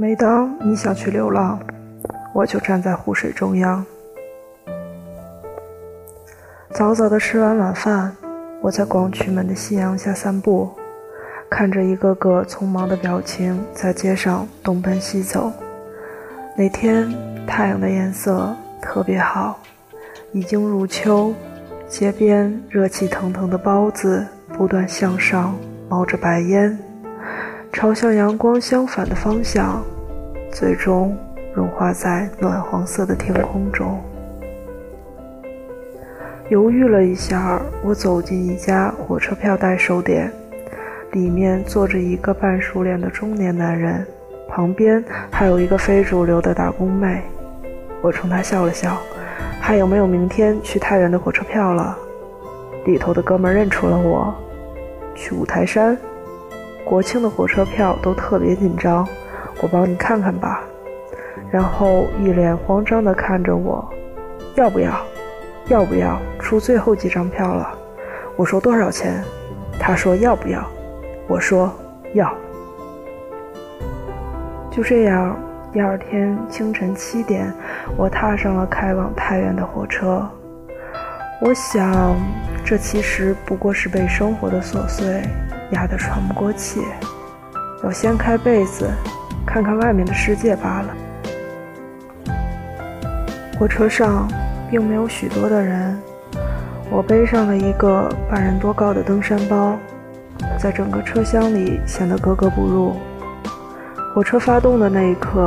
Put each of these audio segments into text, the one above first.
每当你想去流浪，我就站在湖水中央。早早的吃完晚饭，我在光渠门的夕阳下散步，看着一个个匆忙的表情在街上东奔西走。那天太阳的颜色特别好，已经入秋，街边热气腾腾的包子不断向上冒着白烟，朝向阳光相反的方向，最终融化在暖黄色的天空中。犹豫了一下，我走进一家火车票代售店，里面坐着一个半熟脸的中年男人。旁边还有一个非主流的打工妹，我冲她笑了笑。还有没有明天去太原的火车票了？里头的哥们认出了我，去五台山。国庆的火车票都特别紧张，我帮你看看吧。然后一脸慌张地看着我，要不要？要不要？出最后几张票了。我说多少钱？他说要不要？我说要。就这样，第二天清晨七点，我踏上了开往太原的火车。我想，这其实不过是被生活的琐碎压得喘不过气，要掀开被子，看看外面的世界罢了。火车上并没有许多的人，我背上了一个半人多高的登山包，在整个车厢里显得格格不入。火车发动的那一刻，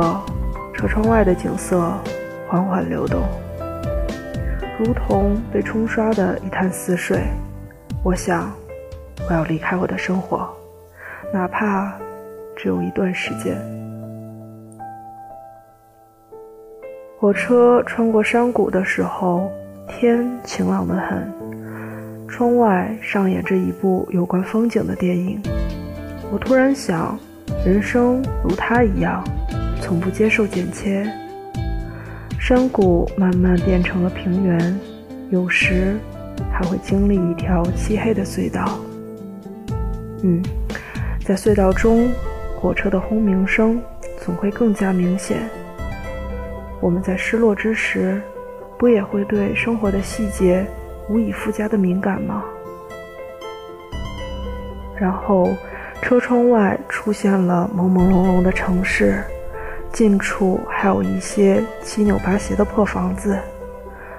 车窗外的景色缓缓流动，如同被冲刷的一潭死水。我想，我要离开我的生活，哪怕只有一段时间。火车穿过山谷的时候，天晴朗得很，窗外上演着一部有关风景的电影。我突然想。人生如他一样，从不接受剪切。山谷慢慢变成了平原，有时还会经历一条漆黑的隧道。嗯，在隧道中，火车的轰鸣声总会更加明显。我们在失落之时，不也会对生活的细节无以复加的敏感吗？然后。车窗外出现了朦朦胧胧的城市，近处还有一些七扭八斜的破房子，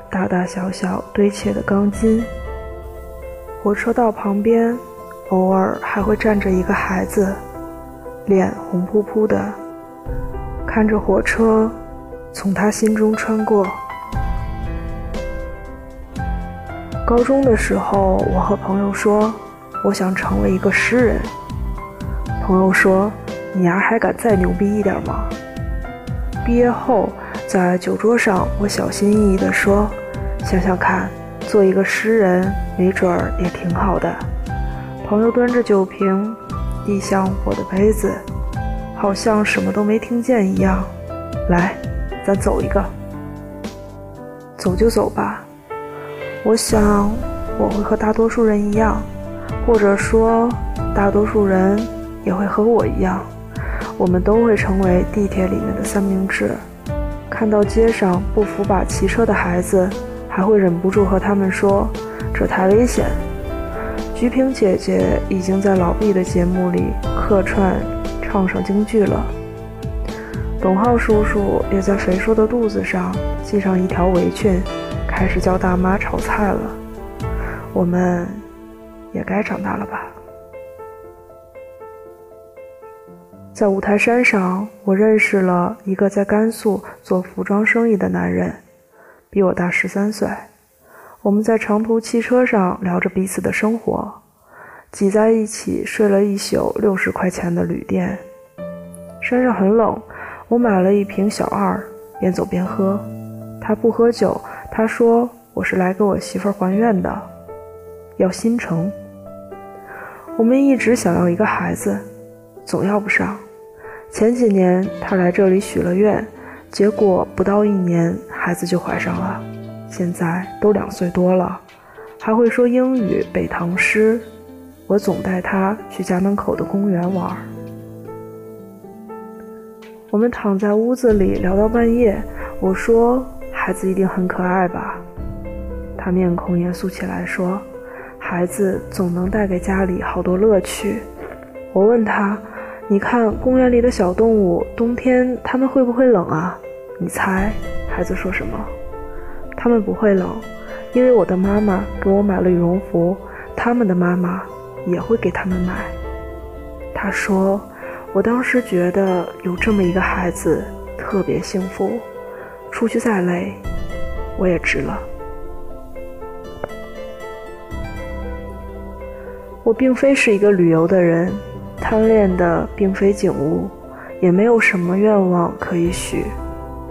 大大小小堆砌的钢筋。火车道旁边，偶尔还会站着一个孩子，脸红扑扑的，看着火车从他心中穿过。高中的时候，我和朋友说，我想成为一个诗人。朋友说：“你丫还敢再牛逼一点吗？”毕业后，在酒桌上，我小心翼翼地说：“想想看，做一个诗人，没准儿也挺好的。”朋友端着酒瓶，递向我的杯子，好像什么都没听见一样。来，咱走一个。走就走吧。我想，我会和大多数人一样，或者说，大多数人。也会和我一样，我们都会成为地铁里面的三明治。看到街上不扶把骑车的孩子，还会忍不住和他们说：“这太危险。”菊萍姐姐已经在老毕的节目里客串唱上京剧了。董浩叔叔也在肥硕的肚子上系上一条围裙，开始教大妈炒菜了。我们也该长大了吧？在五台山上，我认识了一个在甘肃做服装生意的男人，比我大十三岁。我们在长途汽车上聊着彼此的生活，挤在一起睡了一宿六十块钱的旅店。山上很冷，我买了一瓶小二，边走边喝。他不喝酒，他说我是来给我媳妇儿还愿的，要新城。我们一直想要一个孩子。总要不上。前几年他来这里许了愿，结果不到一年孩子就怀上了，现在都两岁多了，还会说英语、背唐诗。我总带他去家门口的公园玩。我们躺在屋子里聊到半夜。我说：“孩子一定很可爱吧？”他面孔严肃起来说：“孩子总能带给家里好多乐趣。”我问他：“你看公园里的小动物，冬天它们会不会冷啊？”你猜，孩子说什么？他们不会冷，因为我的妈妈给我买了羽绒服，他们的妈妈也会给他们买。他说：“我当时觉得有这么一个孩子特别幸福，出去再累，我也值了。”我并非是一个旅游的人，贪恋的并非景物，也没有什么愿望可以许。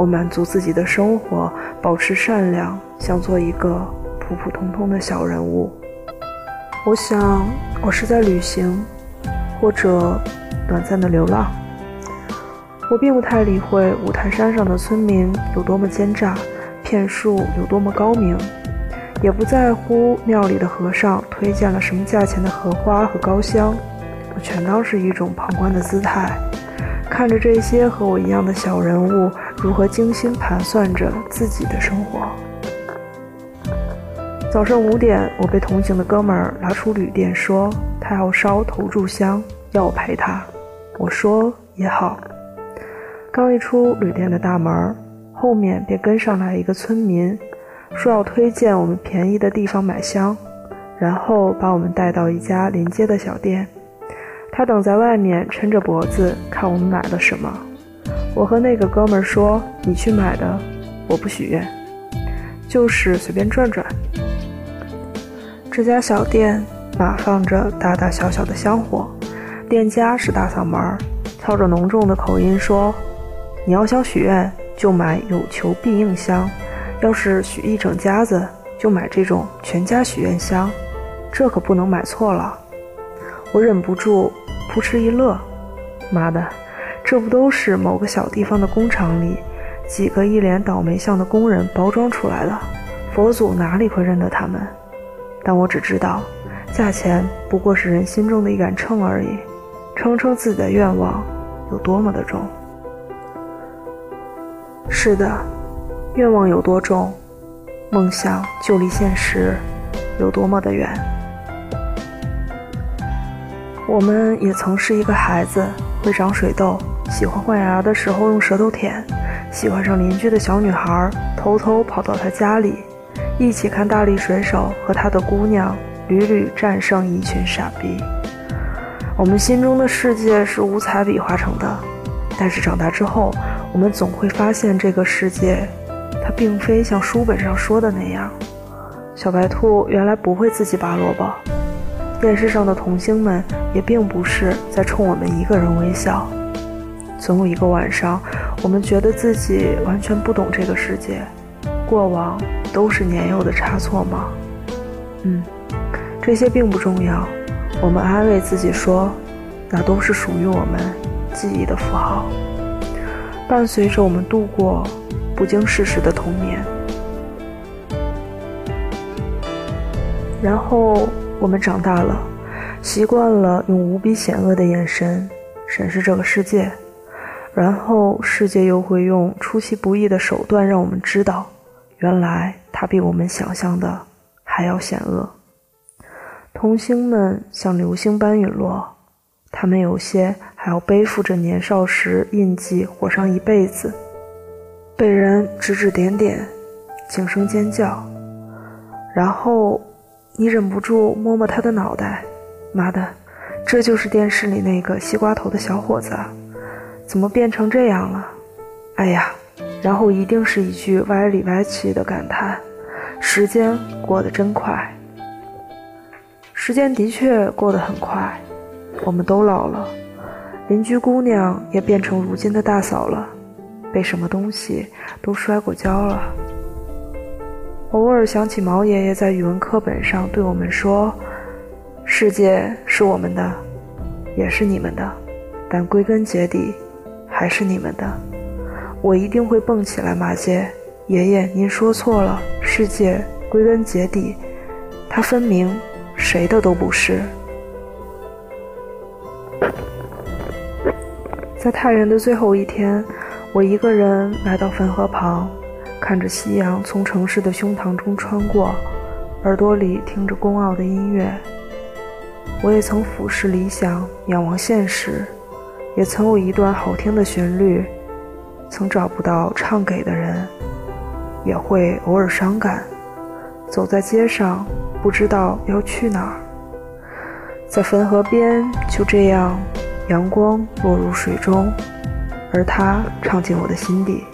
我满足自己的生活，保持善良，想做一个普普通通的小人物。我想，我是在旅行，或者短暂的流浪。我并不太理会五台山上的村民有多么奸诈，骗术有多么高明。也不在乎庙里的和尚推荐了什么价钱的荷花和高香，我全当是一种旁观的姿态，看着这些和我一样的小人物如何精心盘算着自己的生活。早上五点，我被同行的哥们儿拉出旅店，说他要烧头炷香，要我陪他。我说也好。刚一出旅店的大门，后面便跟上来一个村民。说要推荐我们便宜的地方买香，然后把我们带到一家临街的小店。他等在外面，抻着脖子看我们买了什么。我和那个哥们儿说：“你去买的，我不许愿，就是随便转转。”这家小店码放着大大小小的香火，店家是大嗓门，操着浓重的口音说：“你要想许愿，就买有求必应香。”要是许一整家子，就买这种全家许愿香，这可不能买错了。我忍不住扑哧一乐，妈的，这不都是某个小地方的工厂里几个一脸倒霉相的工人包装出来的？佛祖哪里会认得他们？但我只知道，价钱不过是人心中的一杆秤而已，称称自己的愿望有多么的重。是的。愿望有多重，梦想就离现实有多么的远。我们也曾是一个孩子，会长水痘，喜欢换牙的时候用舌头舔，喜欢上邻居的小女孩，偷偷跑到她家里，一起看大力水手和他的姑娘屡屡战胜一群傻逼。我们心中的世界是五彩笔画成的，但是长大之后，我们总会发现这个世界。它并非像书本上说的那样，小白兔原来不会自己拔萝卜，电视上的童星们也并不是在冲我们一个人微笑。总有一个晚上，我们觉得自己完全不懂这个世界，过往都是年幼的差错吗？嗯，这些并不重要。我们安慰自己说，那都是属于我们记忆的符号，伴随着我们度过。不经世事的童年，然后我们长大了，习惯了用无比险恶的眼神审视这个世界，然后世界又会用出其不意的手段让我们知道，原来它比我们想象的还要险恶。童星们像流星般陨落，他们有些还要背负着年少时印记，活上一辈子。被人指指点点，轻声尖叫，然后你忍不住摸摸他的脑袋。妈的，这就是电视里那个西瓜头的小伙子，怎么变成这样了？哎呀，然后一定是一句歪里歪气的感叹：时间过得真快。时间的确过得很快，我们都老了，邻居姑娘也变成如今的大嫂了。被什么东西都摔过跤了。偶尔想起毛爷爷在语文课本上对我们说：“世界是我们的，也是你们的，但归根结底还是你们的。”我一定会蹦起来骂街：“爷爷，您说错了，世界归根结底，它分明谁的都不是。”在太原的最后一天，我一个人来到汾河旁，看着夕阳从城市的胸膛中穿过，耳朵里听着宫傲的音乐。我也曾俯视理想，仰望现实，也曾有一段好听的旋律，曾找不到唱给的人，也会偶尔伤感。走在街上，不知道要去哪儿，在汾河边，就这样。阳光落入水中，而它唱进我的心底。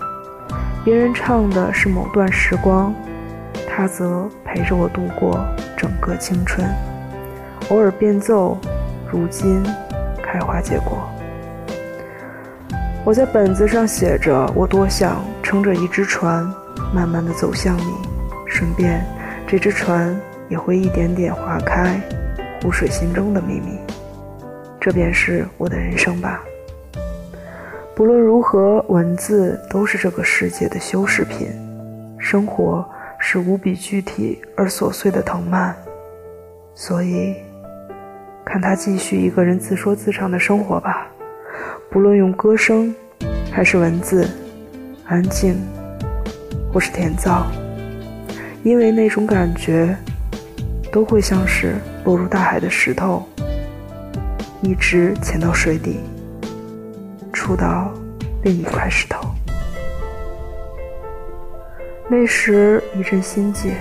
别人唱的是某段时光，他则陪着我度过整个青春。偶尔变奏，如今开花结果。我在本子上写着：我多想撑着一只船，慢慢的走向你，顺便这只船也会一点点划开湖水心中的秘密。这便是我的人生吧。不论如何，文字都是这个世界的修饰品。生活是无比具体而琐碎的藤蔓，所以，看他继续一个人自说自唱的生活吧。不论用歌声，还是文字，安静，或是甜燥，因为那种感觉，都会像是落入大海的石头。一直潜到水底，触到另一块石头。那时一阵心悸。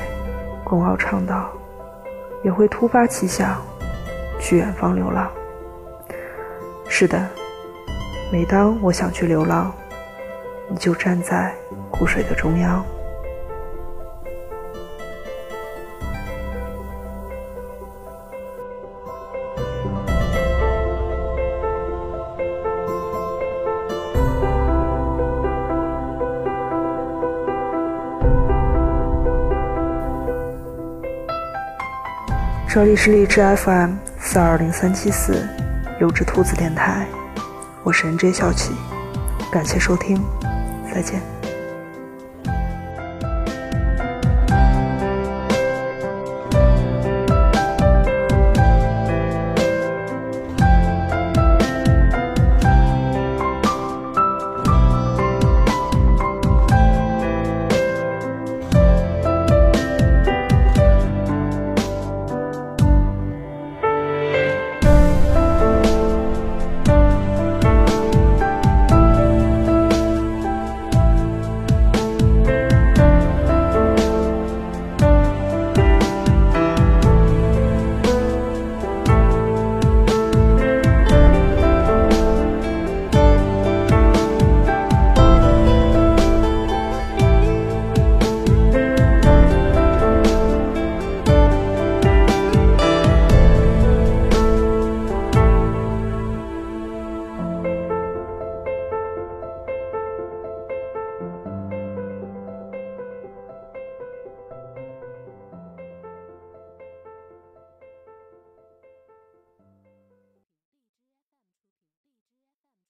龚傲唱道：“也会突发奇想，去远方流浪。”是的，每当我想去流浪，你就站在湖水的中央。这里是荔枝 FM 四二零三七四，优质兔子电台，我是 NJ 小启，感谢收听，再见。